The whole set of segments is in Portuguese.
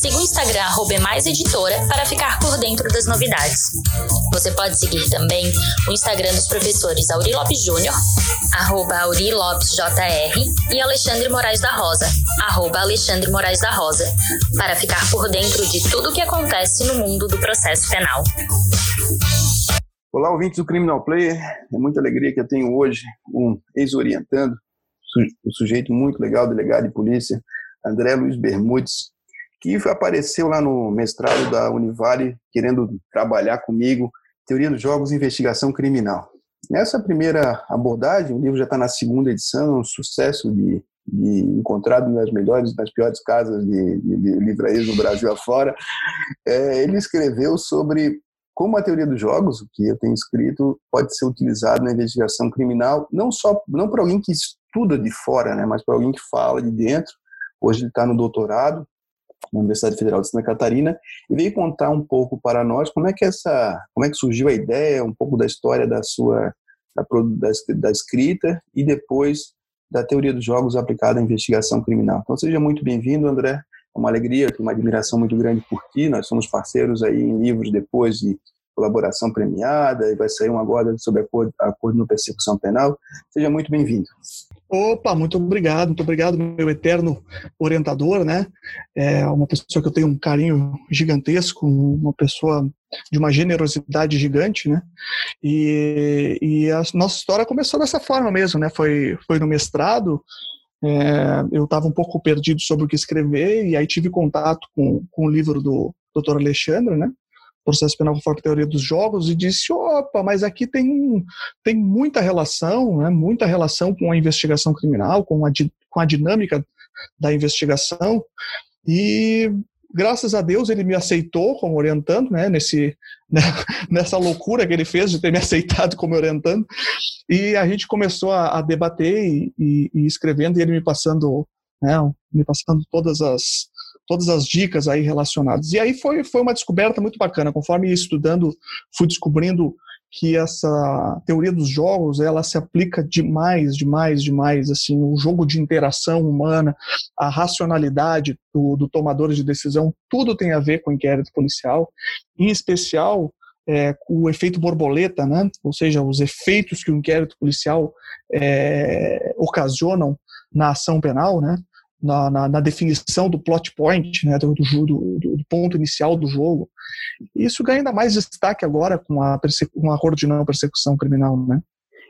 Siga o Instagram @emaiseditora para ficar por dentro das novidades. Você pode seguir também o Instagram dos professores Auri Lopes Júnior, arroba Auri Lopes JR, e Alexandre Moraes da Rosa, arroba Alexandre Moraes da Rosa, para ficar por dentro de tudo o que acontece no mundo do processo penal. Olá, ouvintes do Criminal Player. É muita alegria que eu tenho hoje um ex-orientando, um sujeito muito legal, delegado de polícia, André Luiz Bermudes, que apareceu lá no mestrado da Univale querendo trabalhar comigo Teoria dos Jogos e Investigação Criminal. Nessa primeira abordagem, o livro já está na segunda edição, um sucesso de, de encontrado nas melhores, nas piores casas de, de, de livraria do Brasil afora. É, ele escreveu sobre como a teoria dos jogos, o que eu tenho escrito, pode ser utilizado na investigação criminal, não só não para alguém que estuda de fora, né, mas para alguém que fala de dentro. Hoje ele está no doutorado, na Universidade Federal de Santa Catarina e veio contar um pouco para nós como é que essa, como é que surgiu a ideia, um pouco da história da sua da, da, da escrita e depois da teoria dos jogos aplicada à investigação criminal. Então seja muito bem-vindo, André. É uma alegria, uma admiração muito grande por ti. Nós somos parceiros aí em livros depois de colaboração premiada, e vai sair um agora sobre acordo, acordo no persecução penal. Seja muito bem-vindo. Opa, muito obrigado, muito obrigado, meu eterno orientador, né? É uma pessoa que eu tenho um carinho gigantesco, uma pessoa de uma generosidade gigante, né? E, e a nossa história começou dessa forma mesmo, né? Foi, foi no mestrado, é, eu estava um pouco perdido sobre o que escrever, e aí tive contato com, com o livro do Dr. Alexandre, né? Processo penal conforme a teoria dos jogos e disse, opa, mas aqui tem, tem muita relação, né, muita relação com a investigação criminal, com a, com a dinâmica da investigação e graças a Deus ele me aceitou como orientando, né, nesse, né, nessa loucura que ele fez de ter me aceitado como orientando e a gente começou a, a debater e, e, e, escrevendo e ele me passando, né, me passando todas as todas as dicas aí relacionadas. E aí foi, foi uma descoberta muito bacana. Conforme estudando, fui descobrindo que essa teoria dos jogos ela se aplica demais, demais, demais. Assim, o jogo de interação humana, a racionalidade do, do tomador de decisão, tudo tem a ver com o inquérito policial. Em especial, é, o efeito borboleta, né? ou seja, os efeitos que o inquérito policial é, ocasionam na ação penal, né? Na, na, na, definição do plot point, né, do, do, do, ponto inicial do jogo. Isso ganha ainda mais destaque agora com a, com a não persecução criminal, né?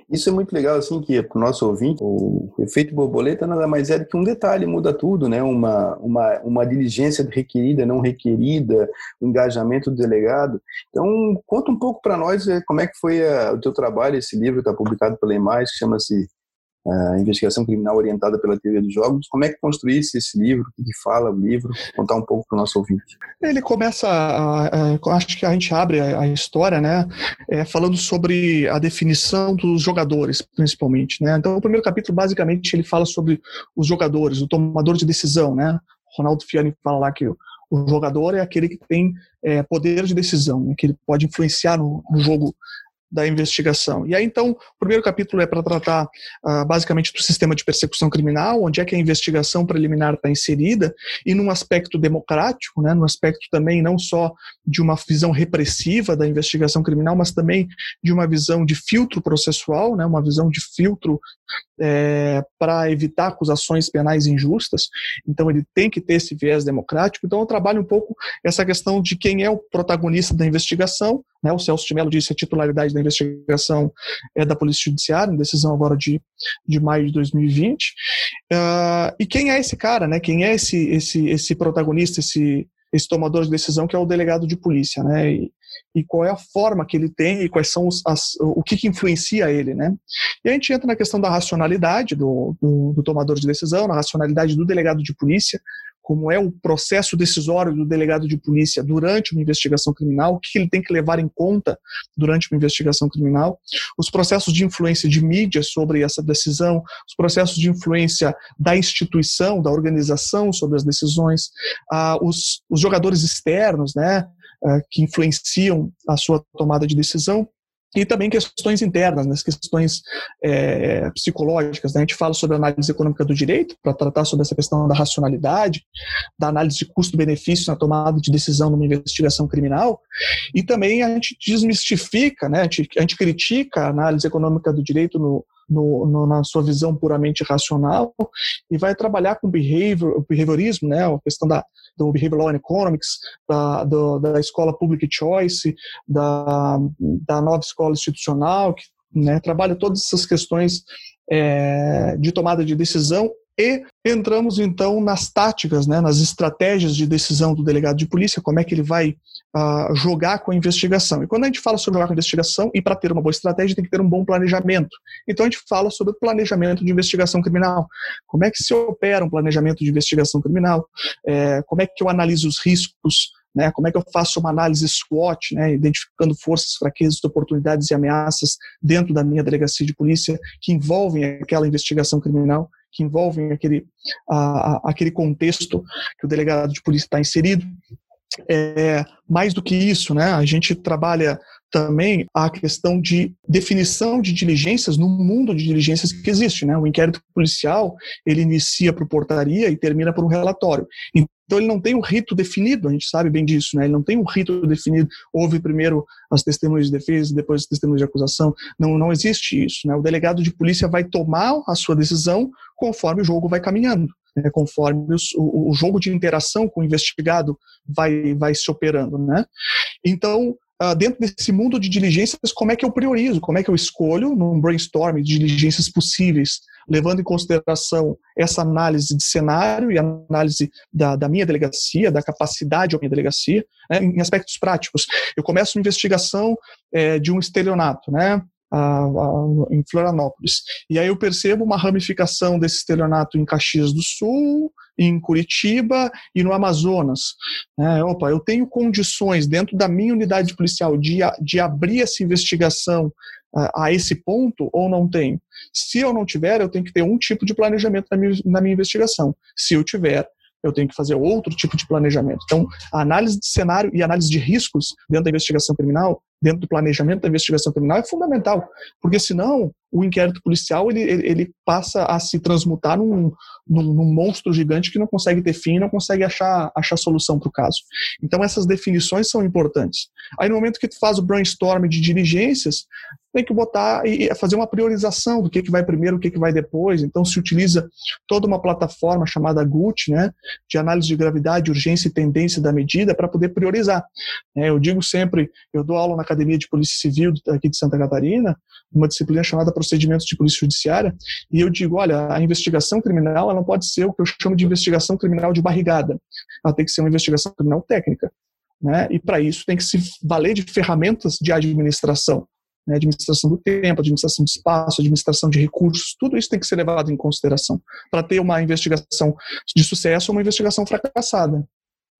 Isso é muito legal, assim, que para o nosso ouvinte, o efeito borboleta nada mais é do que um detalhe, muda tudo, né? Uma, uma, uma diligência requerida, não requerida, o engajamento do delegado. Então, conta um pouco para nós é, como é que foi a, o teu trabalho, esse livro está publicado pela EMAIS, que chama-se a investigação criminal orientada pela teoria dos jogos. Como é que construísse esse livro? O que fala o livro? Contar um pouco para o nosso ouvinte. Ele começa, a, a, acho que a gente abre a, a história, né, é, falando sobre a definição dos jogadores, principalmente, né. Então, o primeiro capítulo, basicamente, ele fala sobre os jogadores, o tomador de decisão, né. Ronaldo Fiani fala lá que o, jogador é aquele que tem é, poder de decisão, né, que ele pode influenciar no, no jogo da investigação. E aí, então, o primeiro capítulo é para tratar uh, basicamente do sistema de persecução criminal, onde é que a investigação preliminar está inserida, e num aspecto democrático, né, num aspecto também não só de uma visão repressiva da investigação criminal, mas também de uma visão de filtro processual, né, uma visão de filtro é, para evitar acusações penais injustas. Então, ele tem que ter esse viés democrático. Então, eu trabalho um pouco essa questão de quem é o protagonista da investigação, né, o Celso de Mello disse a titularidade da investigação é da Polícia Judiciária, em decisão agora de, de maio de 2020. Uh, ah, e quem é esse cara, né? Quem é esse, esse, esse protagonista, esse, esse tomador de decisão que é o delegado de polícia, né? E, e qual é a forma que ele tem e quais são os, as, o que, que, influencia ele, né? E a gente entra na questão da racionalidade do, do, do, tomador de decisão, na racionalidade do delegado de polícia, como é o processo decisório do delegado de polícia durante uma investigação criminal, o que ele tem que levar em conta durante uma investigação criminal, os processos de influência de mídia sobre essa decisão, os processos de influência da instituição, da organização sobre as decisões, ah, os, os jogadores externos, né, ah, que influenciam a sua tomada de decisão, e também questões internas, né, questões é, psicológicas. Né? A gente fala sobre a análise econômica do direito, para tratar sobre essa questão da racionalidade, da análise de custo-benefício na tomada de decisão numa investigação criminal, e também a gente desmistifica, né? a, gente, a gente critica a análise econômica do direito no, no, no, na sua visão puramente racional e vai trabalhar com behavior, behaviorismo, né, a questão da, do Behavioral Economics, da, do, da escola Public Choice, da, da nova escola institucional, que né, trabalha todas essas questões é, de tomada de decisão e entramos então nas táticas, né, nas estratégias de decisão do delegado de polícia, como é que ele vai uh, jogar com a investigação. E quando a gente fala sobre jogar com a investigação, e para ter uma boa estratégia tem que ter um bom planejamento. Então a gente fala sobre planejamento de investigação criminal. Como é que se opera um planejamento de investigação criminal? É, como é que eu analiso os riscos? Né, como é que eu faço uma análise SWOT, né, identificando forças, fraquezas, oportunidades e ameaças dentro da minha delegacia de polícia que envolvem aquela investigação criminal? Que envolvem aquele, a, a, aquele contexto que o delegado de polícia está inserido. É, mais do que isso, né, a gente trabalha também a questão de definição de diligências no mundo de diligências que existe. Né? O inquérito policial ele inicia por portaria e termina por um relatório. Então ele não tem um rito definido, a gente sabe bem disso, né? Ele não tem um rito definido. Houve primeiro as testemunhas de defesa, depois as testemunhas de acusação. Não, não existe isso, né? O delegado de polícia vai tomar a sua decisão conforme o jogo vai caminhando, né? conforme o, o, jogo de interação com o investigado vai, vai se operando, né? Então dentro desse mundo de diligências, como é que eu priorizo, como é que eu escolho num brainstorm de diligências possíveis levando em consideração essa análise de cenário e análise da, da minha delegacia, da capacidade da minha delegacia, né, em aspectos práticos. Eu começo uma investigação é, de um estelionato, né? A, a, em Florianópolis. E aí eu percebo uma ramificação desse estelionato em Caxias do Sul, em Curitiba e no Amazonas. É, opa, eu tenho condições dentro da minha unidade policial de, de abrir essa investigação a, esse ponto ou não tenho? Se eu não tiver, eu tenho que ter um tipo de planejamento na minha, na minha investigação. Se eu tiver, eu tenho que fazer outro tipo de planejamento. Então, a análise de cenário e análise de riscos dentro da investigação criminal, dentro do planejamento da investigação criminal, é fundamental, porque senão o inquérito policial ele, ele passa a se transmutar num, num, num, monstro gigante que não consegue ter fim, não consegue achar, achar solução para o caso. Então essas definições são importantes. Aí no momento que tu faz o brainstorm de diligências, tem que botar e fazer uma priorização do que, que vai primeiro, o que, que vai depois. Então se utiliza toda uma plataforma chamada GUT, né, de análise de gravidade, urgência e tendência da medida para poder priorizar. É, eu digo sempre, eu dou aula na Academia de Polícia Civil aqui de Santa Catarina, uma disciplina chamada Procedimentos de Polícia Judiciária, e eu digo, olha, a investigação criminal ela não pode ser o que eu chamo de investigação criminal de barrigada. Ela tem que ser uma investigação criminal técnica. Né? E para isso tem que se valer de ferramentas de administração né, administração do tempo, administração do espaço, administração de recursos, tudo isso tem que ser levado em consideração para ter uma investigação de sucesso ou uma investigação fracassada.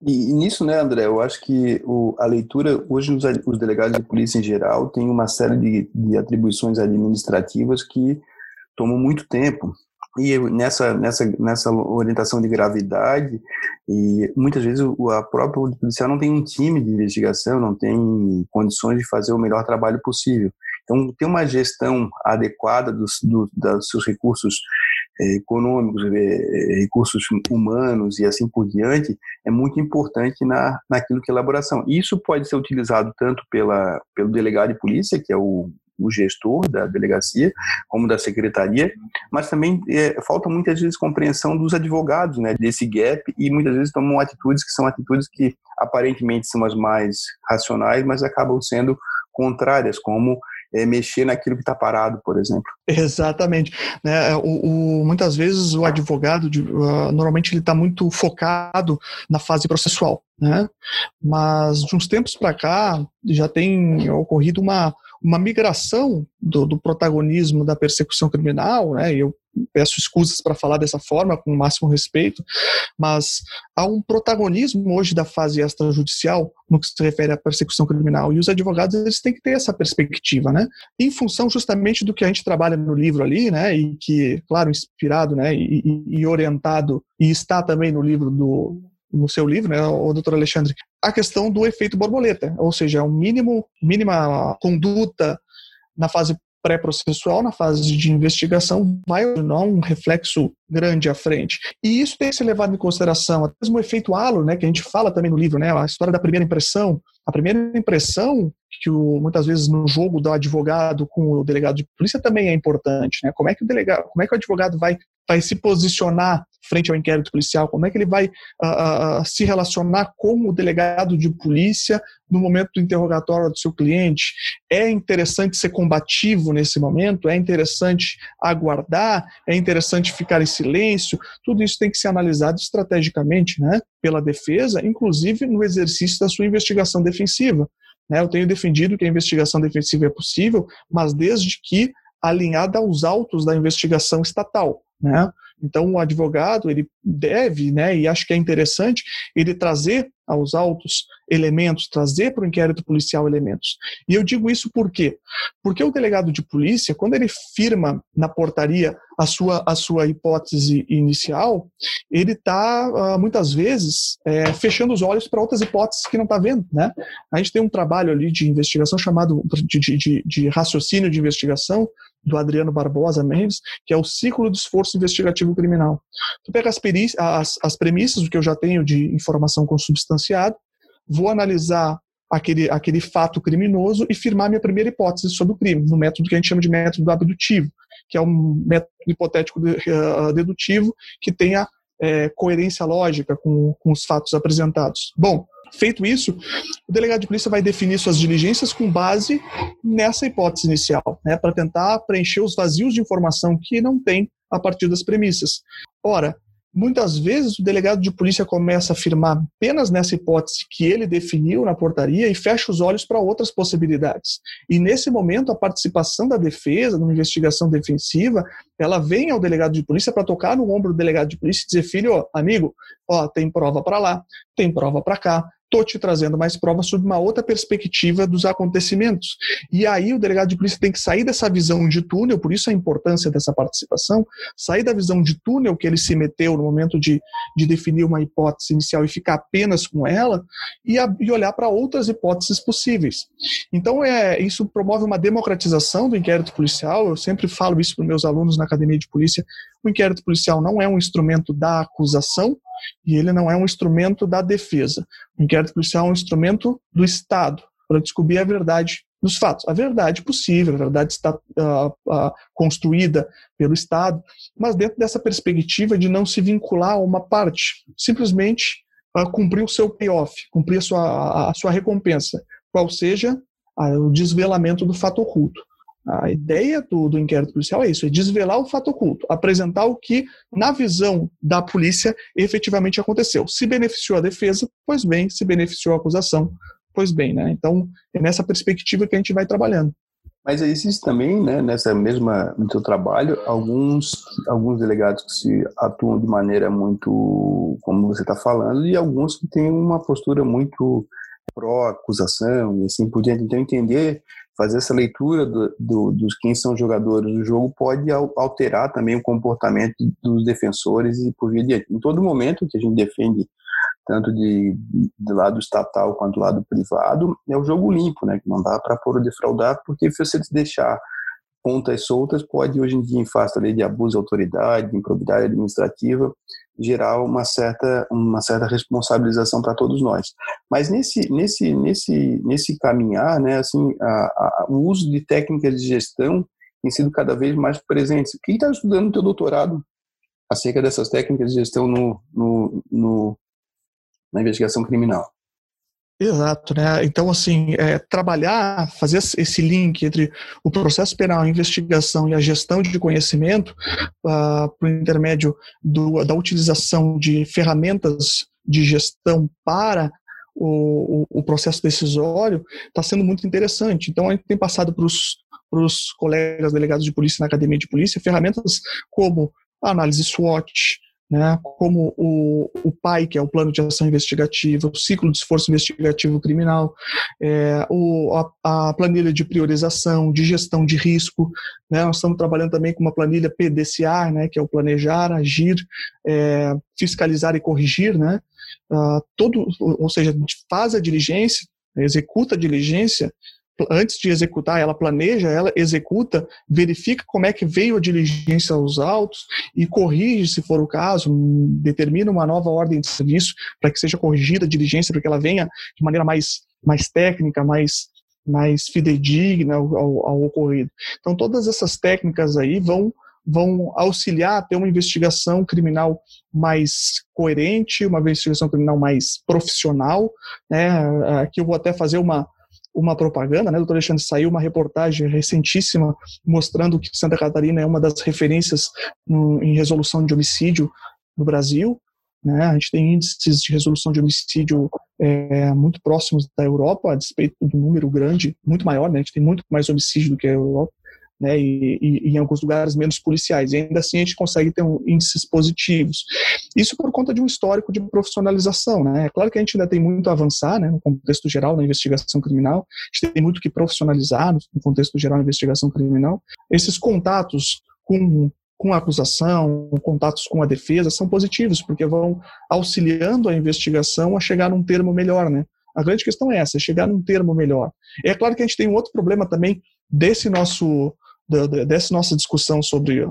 E, e, nisso, né, André, eu acho que o, a leitura, hoje os, os, delegados de polícia em geral têm uma série de, de atribuições administrativas que tomam muito tempo. E nessa, nessa, nessa orientação de gravidade, e muitas vezes o, a própria policial não tem um time de investigação, não tem condições de fazer o melhor trabalho possível. Então, ter uma gestão adequada dos, do, dos seus recursos eh, econômicos, eh, recursos humanos e assim por diante, é muito importante na, naquilo que é elaboração. Isso pode ser utilizado tanto pela, pelo delegado de polícia, que é o o gestor da delegacia, como da secretaria, mas também é, falta muitas vezes compreensão dos advogados, né, desse gap, e muitas vezes tomam atitudes que são atitudes que aparentemente são as mais racionais, mas acabam sendo contrárias, como é, mexer naquilo que está parado, por exemplo. Exatamente. Né, o, o, muitas vezes o advogado, de, uh, normalmente ele está muito focado na fase processual, né? mas de uns tempos para cá já tem ocorrido uma, uma migração do, do protagonismo da persecução criminal, né? Eu peço escusas para falar dessa forma, com o máximo respeito, mas há um protagonismo hoje da fase extrajudicial no que se refere à persecução criminal, e os advogados eles têm que ter essa perspectiva, né? Em função justamente do que a gente trabalha no livro ali, né, e que, claro, inspirado, né, e, e orientado, e está também no livro do no seu livro, né, o doutor Alexandre, a questão do efeito borboleta, ou seja, um mínimo, mínima conduta na fase pré-processual, na fase de investigação, vai dar um reflexo grande à frente. E isso tem que ser levado em consideração, até mesmo o efeito halo, né, que a gente fala também no livro, né, a história da primeira impressão. A primeira impressão que o, muitas vezes no jogo do advogado com o delegado de polícia também é importante, né? Como é que o delegado, como é que o advogado vai vai se posicionar frente ao inquérito policial, como é que ele vai uh, uh, se relacionar com o delegado de polícia no momento do interrogatório do seu cliente. É interessante ser combativo nesse momento, é interessante aguardar, é interessante ficar em silêncio. Tudo isso tem que ser analisado estrategicamente né, pela defesa, inclusive no exercício da sua investigação defensiva. Né? Eu tenho defendido que a investigação defensiva é possível, mas desde que alinhada aos autos da investigação estatal. Né? Então, o advogado ele deve, né, e acho que é interessante, ele trazer aos autos elementos, trazer para o inquérito policial elementos. E eu digo isso por quê? Porque o delegado de polícia, quando ele firma na portaria a sua, a sua hipótese inicial, ele está, ah, muitas vezes, é, fechando os olhos para outras hipóteses que não está vendo. Né? A gente tem um trabalho ali de investigação chamado de, de, de raciocínio de investigação, do Adriano Barbosa Mendes, que é o ciclo do esforço investigativo criminal. Tu pega as, as, as premissas, o que eu já tenho de informação vou analisar aquele, aquele fato criminoso e firmar minha primeira hipótese sobre o crime, no método que a gente chama de método abdutivo, que é um método hipotético eh, dedutivo que tenha é, coerência lógica com, com os fatos apresentados. Bom, feito isso, o delegado de polícia vai definir suas diligências com base nessa hipótese inicial, né, para tentar preencher os vazios de informação que não tem a partir das premissas. Ora, Muitas vezes o delegado de polícia começa a afirmar apenas nessa hipótese que ele definiu na portaria e fecha os olhos para outras possibilidades. E nesse momento, a participação da defesa, numa investigação defensiva, ela vem ao delegado de polícia para tocar no ombro do delegado de polícia e dizer: filho, ó, amigo, ó, tem prova para lá, tem prova para cá, estou te trazendo mais provas sobre uma outra perspectiva dos acontecimentos. E aí o delegado de polícia tem que sair dessa visão de túnel, por isso a importância dessa participação, sair da visão de túnel que ele se meteu no momento de, de definir uma hipótese inicial e ficar apenas com ela, e, a, e olhar para outras hipóteses possíveis. Então, é, isso promove uma democratização do inquérito policial, eu sempre falo isso para meus alunos na academia de polícia, o inquérito policial não é um instrumento da acusação, e ele não é um instrumento da defesa. O inquérito policial é um instrumento do Estado para descobrir a verdade dos fatos. A verdade possível, a verdade está uh, uh, construída pelo Estado, mas dentro dessa perspectiva de não se vincular a uma parte, simplesmente uh, cumprir o seu payoff, cumprir a sua, a, a sua recompensa, qual seja o desvelamento do fato oculto. A ideia do, do, inquérito policial é isso: é desvelar o fato oculto, apresentar o que, na visão da polícia, efetivamente aconteceu. Se beneficiou a defesa, pois bem, se beneficiou a acusação, pois bem, né? Então, é nessa perspectiva que a gente vai trabalhando. Mas existe também, né, nessa mesma no seu trabalho, alguns alguns delegados que se atuam de maneira muito, como você está falando, e alguns que têm uma postura muito pró-acusação e assim por diante. Então, entender fazer essa leitura do, do, dos quem são jogadores do jogo pode alterar também o comportamento dos defensores e por via de em todo momento que a gente defende tanto de, de lado estatal quanto do lado privado é o jogo limpo, né? Que não dá para pôr defraudar porque se você deixar pontas soltas pode hoje em dia em face de abuso de autoridade, de improbidade administrativa gerar uma certa uma certa responsabilização para todos nós. Mas nesse nesse nesse nesse caminhar, né, assim, a, a, o uso de técnicas de gestão tem sido cada vez mais presente. Quem está estudando teu doutorado acerca dessas técnicas de gestão no, no, no na investigação criminal? Exato, né? Então, assim, é, trabalhar, fazer esse link entre o processo penal, a investigação e a gestão de conhecimento uh, por intermédio do, da utilização de ferramentas de gestão para o, o, o processo decisório está sendo muito interessante. Então, a gente tem passado para os colegas delegados de polícia na academia de polícia, ferramentas como análise SWOT, né, como o, o PAI, que é o Plano de Ação Investigativa, o Ciclo de Esforço Investigativo Criminal, é, o, a, a, planilha de priorização, de gestão de risco. Né, nós estamos trabalhando também com uma planilha PDCA, né, que é o Planejar, Agir, é, Fiscalizar e Corrigir. Né, uh, todo, ou seja, faz a diligência, executa a diligência antes de executar, ela planeja, ela executa, verifica como é que veio a diligência aos autos e corrige, se for o caso, determina uma nova ordem de serviço para que seja corrigida a diligência, para que ela venha de maneira mais, mais técnica, mais, mais fidedigna ao, ao, ao ocorrido. Então, todas essas técnicas aí vão vão auxiliar a ter uma investigação criminal mais coerente, uma investigação criminal mais profissional. Né? Aqui eu vou até fazer uma, uma propaganda, né, doutor Alexandre? Saiu uma reportagem recentíssima mostrando que Santa Catarina é uma das referências no, em resolução de homicídio no Brasil. Né? A gente tem índices de resolução de homicídio é, muito próximos da Europa, a despeito do número grande, muito maior, né? a gente tem muito mais homicídio do que a Europa né, e, e, em alguns lugares menos policiais. E ainda assim a gente consegue ter um, índices positivos. Isso por conta de um histórico de profissionalização. Né? É claro que a gente ainda tem muito a avançar né, no contexto geral da investigação criminal, a gente tem muito que profissionalizar no contexto geral da investigação criminal. Esses contatos com com a acusação, contatos com a defesa, são positivos, porque vão auxiliando a investigação a chegar num termo melhor, né? A grande questão é essa, é chegar num termo melhor. É claro que a gente tem um outro problema também desse nosso dessa nossa discussão sobre,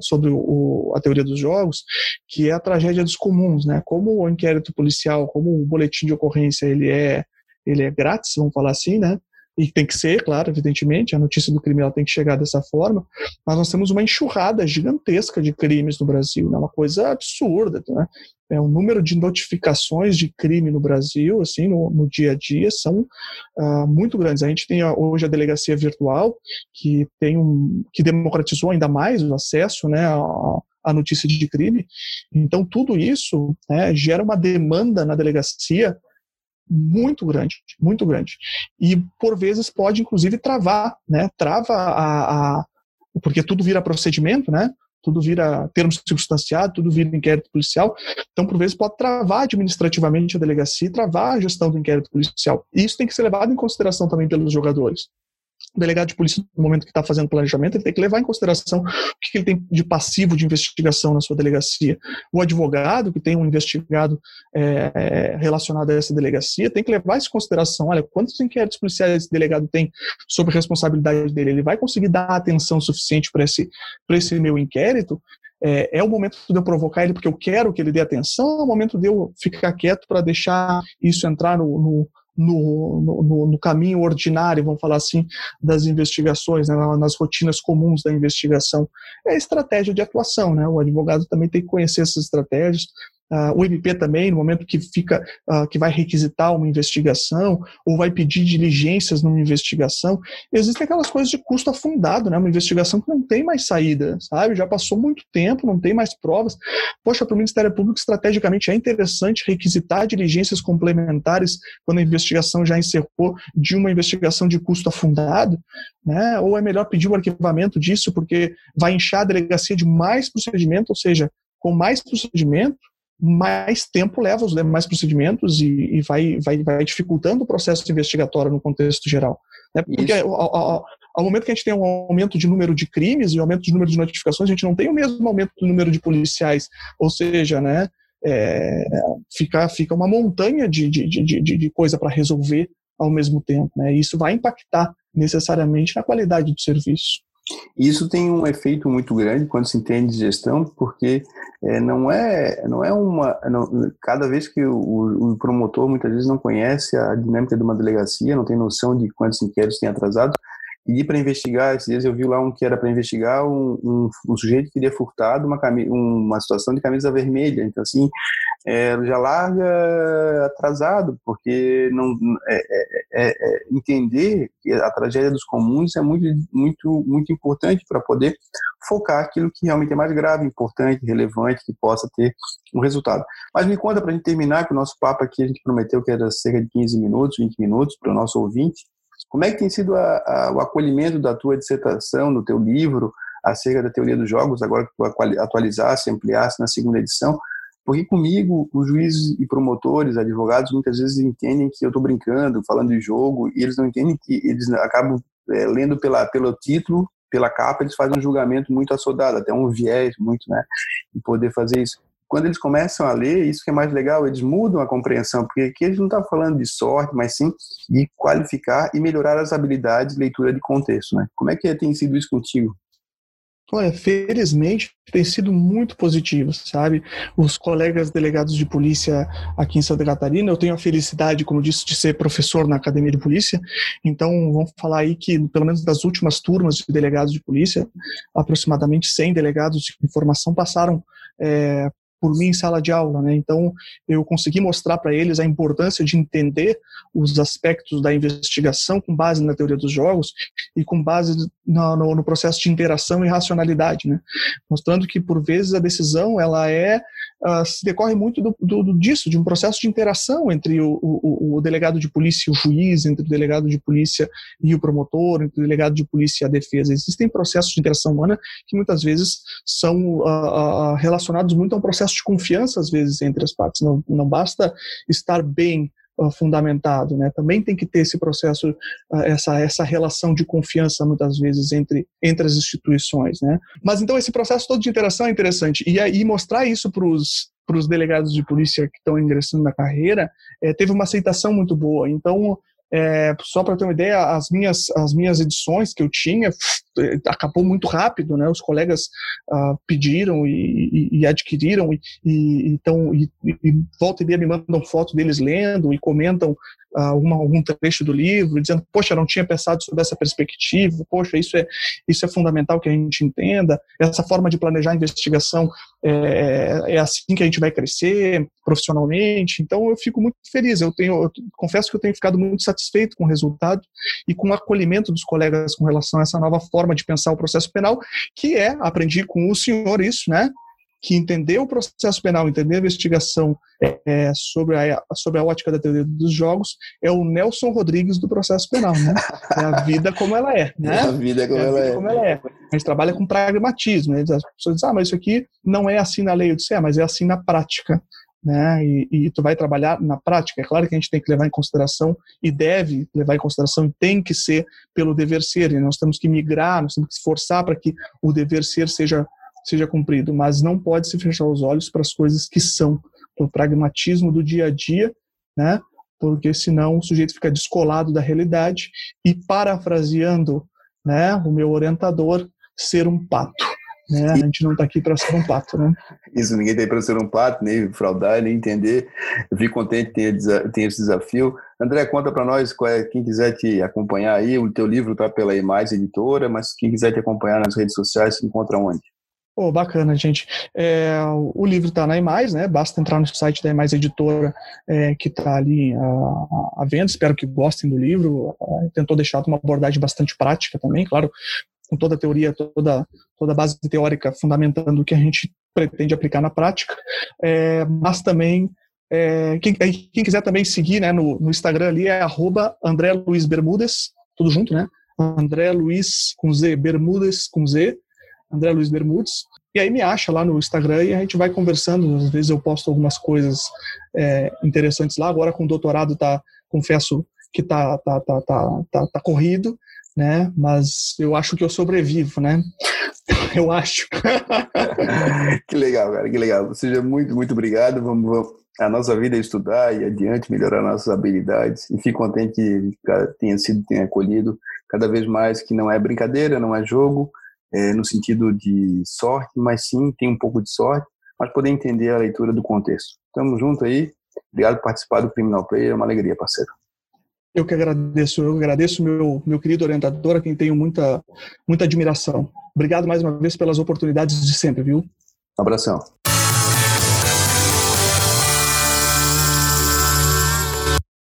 sobre o, a teoria dos jogos, que é a tragédia dos comuns, né? Como o inquérito policial, como o boletim de ocorrência, ele é, ele é grátis, vamos falar assim, né? E tem que ser, claro, evidentemente, a notícia do crime ela tem que chegar dessa forma, mas nós temos uma enxurrada gigantesca de crimes no Brasil, né? uma coisa absurda, né? É, o número de notificações de crime no Brasil, assim, no, no dia a dia, são uh, muito grandes. A gente tem a, hoje a delegacia virtual, que tem um, que democratizou ainda mais o acesso, né, a, a notícia de crime. Então, tudo isso né, gera uma demanda na delegacia muito grande, muito grande. E, por vezes, pode, inclusive, travar, né, trava a, a porque tudo vira procedimento, né? tudo vira termo circunstanciado, tudo vira inquérito policial. Então, por vezes, pode travar administrativamente a delegacia e travar a gestão do inquérito policial. E isso tem que ser levado em consideração também pelos jogadores o delegado de polícia, no momento que está fazendo planejamento, ele tem que levar em consideração o que ele tem de passivo de investigação na sua delegacia. O advogado, que tem um investigado é, relacionado a essa delegacia, tem que levar isso em consideração. Olha, quantos inquéritos policiais esse delegado tem sobre responsabilidade dele? Ele vai conseguir dar atenção suficiente para esse, esse meu inquérito? É, é, o momento de eu provocar ele porque eu quero que ele dê atenção, é o momento de eu ficar quieto para deixar isso entrar no, no, no, no, no, caminho ordinário, vamos falar assim, das investigações, né, nas rotinas comuns da investigação. É estratégia de atuação, né? O advogado também tem que conhecer essas estratégias, Uh, o MP também, no momento que fica, uh, que vai requisitar uma investigação ou vai pedir diligências numa investigação, existem aquelas coisas de custo afundado, né? Uma investigação que não tem mais saída, sabe? Já passou muito tempo, não tem mais provas. Poxa, para o Ministério Público, estrategicamente é interessante requisitar diligências complementares quando a investigação já encerrou de uma investigação de custo afundado, né? Ou é melhor pedir o arquivamento disso porque vai inchar a delegacia de mais procedimento, ou seja, com mais procedimento, mais tempo leva os demais procedimentos e, e vai, vai, vai dificultando o processo investigatório no contexto geral. Né? Porque ao, ao, ao, momento que a gente tem um aumento de número de crimes e um aumento de número de notificações, a gente não tem o mesmo aumento do número de policiais. Ou seja, né, é, fica, fica uma montanha de, de, de, de coisa para resolver ao mesmo tempo. Né? E isso vai impactar necessariamente na qualidade do serviço. Isso tem um efeito muito grande quando se entende gestão, porque é, não é não é uma não, cada vez que o, o, promotor muitas vezes não conhece a dinâmica de uma delegacia, não tem noção de quantos inquéritos tem atrasado, pedi para investigar, esses dias eu vi lá um que era para investigar um, um, um, sujeito que teria furtado uma, uma situação de camisa vermelha. Então, assim, é, já larga atrasado, porque não é, é, é, é entender a tragédia dos comuns é muito, muito, muito importante para poder focar aquilo que realmente é mais grave, importante, relevante, que possa ter um resultado. Mas me conta, para a gente terminar, que o nosso papo aqui, a gente prometeu que era cerca de 15 minutos, 20 minutos para o nosso ouvinte, Como é que tem sido a, a, o acolhimento da tua dissertação, do teu livro, acerca da teoria dos jogos, agora que tu atualizasse, ampliasse na segunda edição? Porque comigo, os juízes e promotores, advogados, muitas vezes entendem que eu estou brincando, falando de jogo, e eles não entendem que eles acabam é, lendo pela, pelo título, pela capa, eles fazem um julgamento muito assodado, até um viés muito, né, de poder fazer isso quando eles começam a ler, isso que é mais legal, eles mudam a compreensão, porque aqui a gente não está falando de sorte, mas sim de qualificar e melhorar as habilidades de leitura de contexto. Né? Como é que tem sido isso contigo? Olha, felizmente tem sido muito positivo, sabe? Os colegas delegados de polícia aqui em Santa Catarina, eu tenho a felicidade, como disse, de ser professor na academia de polícia. Então, vamos falar aí que, pelo menos das últimas turmas de delegados de polícia, aproximadamente 100 delegados de formação passaram é, por mim em sala de aula, né? Então eu consegui mostrar para eles a importância de entender os aspectos da investigação com base na teoria dos jogos e com base no, no, no processo de interação e racionalidade, né? Mostrando que por vezes a decisão ela é uh, se decorre muito do, do, disso, de um processo de interação entre o, o, o, delegado de polícia e o juiz, entre o delegado de polícia e o promotor, entre o delegado de polícia e a defesa. Existem processos de interação humana que muitas vezes são uh, uh, relacionados muito a um processo de confiança, às vezes, entre as partes. Não, não basta estar bem fundamentado, né? Também tem que ter esse processo, essa essa relação de confiança muitas vezes entre entre as instituições, né? Mas então esse processo todo de interação é interessante e aí mostrar isso para os para os delegados de polícia que estão ingressando na carreira, é, teve uma aceitação muito boa. Então, é, só para ter uma ideia, as minhas, as minhas edições que eu tinha acabou muito rápido, né? Os colegas uh, pediram e, e, e, adquiriram e, e, então, e volta e meia me mandam foto deles lendo e comentam alguma, algum trecho do livro, dizendo, poxa, não tinha pensado sobre essa perspectiva, poxa, isso é, isso é fundamental que a gente entenda, essa forma de planejar a investigação é, é assim que a gente vai crescer profissionalmente, então eu fico muito feliz, eu tenho, eu confesso que eu tenho ficado muito satisfeito com o resultado e com o acolhimento dos colegas com relação a essa nova forma de pensar o processo penal, que é, aprendi com o senhor isso, né, que entendeu o processo penal, entendeu a investigação é, sobre, a, sobre a ótica da teoria dos jogos, é o Nelson Rodrigues do processo penal, né? É a vida como ela é, né? É a vida como, é a ela, vida é. como ela é. A gente trabalha com pragmatismo, né? As pessoas dizem, ah, mas isso aqui não é assim na lei. Eu disse, é, mas é assim na prática. Né? E, e, tu vai trabalhar na prática. É claro que a gente tem que levar em consideração e deve levar em consideração e tem que ser pelo dever ser. E nós temos que migrar, nós temos que esforçar para que o dever ser seja seja cumprido, mas não pode se fechar os olhos para as coisas que são, para o pragmatismo do dia a dia, né? Porque senão o sujeito fica descolado da realidade e parafraseando, né, o meu orientador, ser um pato. Né? A gente não está aqui para ser um pato, né? Isso, ninguém está aí para ser um pato, nem fraudar, nem entender. Eu fico contente que tenha, esse desafio. André, conta para nós, é, quem quiser te acompanhar aí, o teu livro está pela Imais Editora, mas quem quiser te acompanhar nas redes sociais, se encontra onde? Oh, bacana, gente. É, o livro está na Imais, né? Basta entrar no site da Imais Editora, é, que está ali à, venda. Espero que gostem do livro. É, tentou deixar uma abordagem bastante prática também, claro, com toda a teoria, toda, toda a base teórica fundamentando o que a gente pretende aplicar na prática. É, mas também é, quem, quem, quiser também seguir né, no, no Instagram ali é arroba André Luiz Bermudes, tudo junto, né? André Luiz com Z, Bermudes com Z, André Luiz Bermudes. E aí me acha lá no Instagram e a gente vai conversando. Às vezes eu posto algumas coisas é, interessantes lá. Agora com o doutorado tá, confesso que tá, tá, tá, tá, tá, tá corrido, né? Mas eu acho que eu sobrevivo, né? Eu acho. que legal, cara, que legal. Seja muito, muito obrigado. Vamos, vamos, a nossa vida é estudar e adiante, melhorar nossas habilidades. E fico contente que tenha sido, tenha acolhido cada vez mais que não é brincadeira, não é jogo, é, no sentido de sorte, mas sim tem um pouco de sorte, mas poder entender a leitura do contexto. Tamo junto aí. Obrigado por participar do Criminal Player. É uma alegria, parceiro. Eu que agradeço. Eu agradeço meu meu querido orientador, a quem tenho muita muita admiração. Obrigado mais uma vez pelas oportunidades de sempre, viu? Um abração.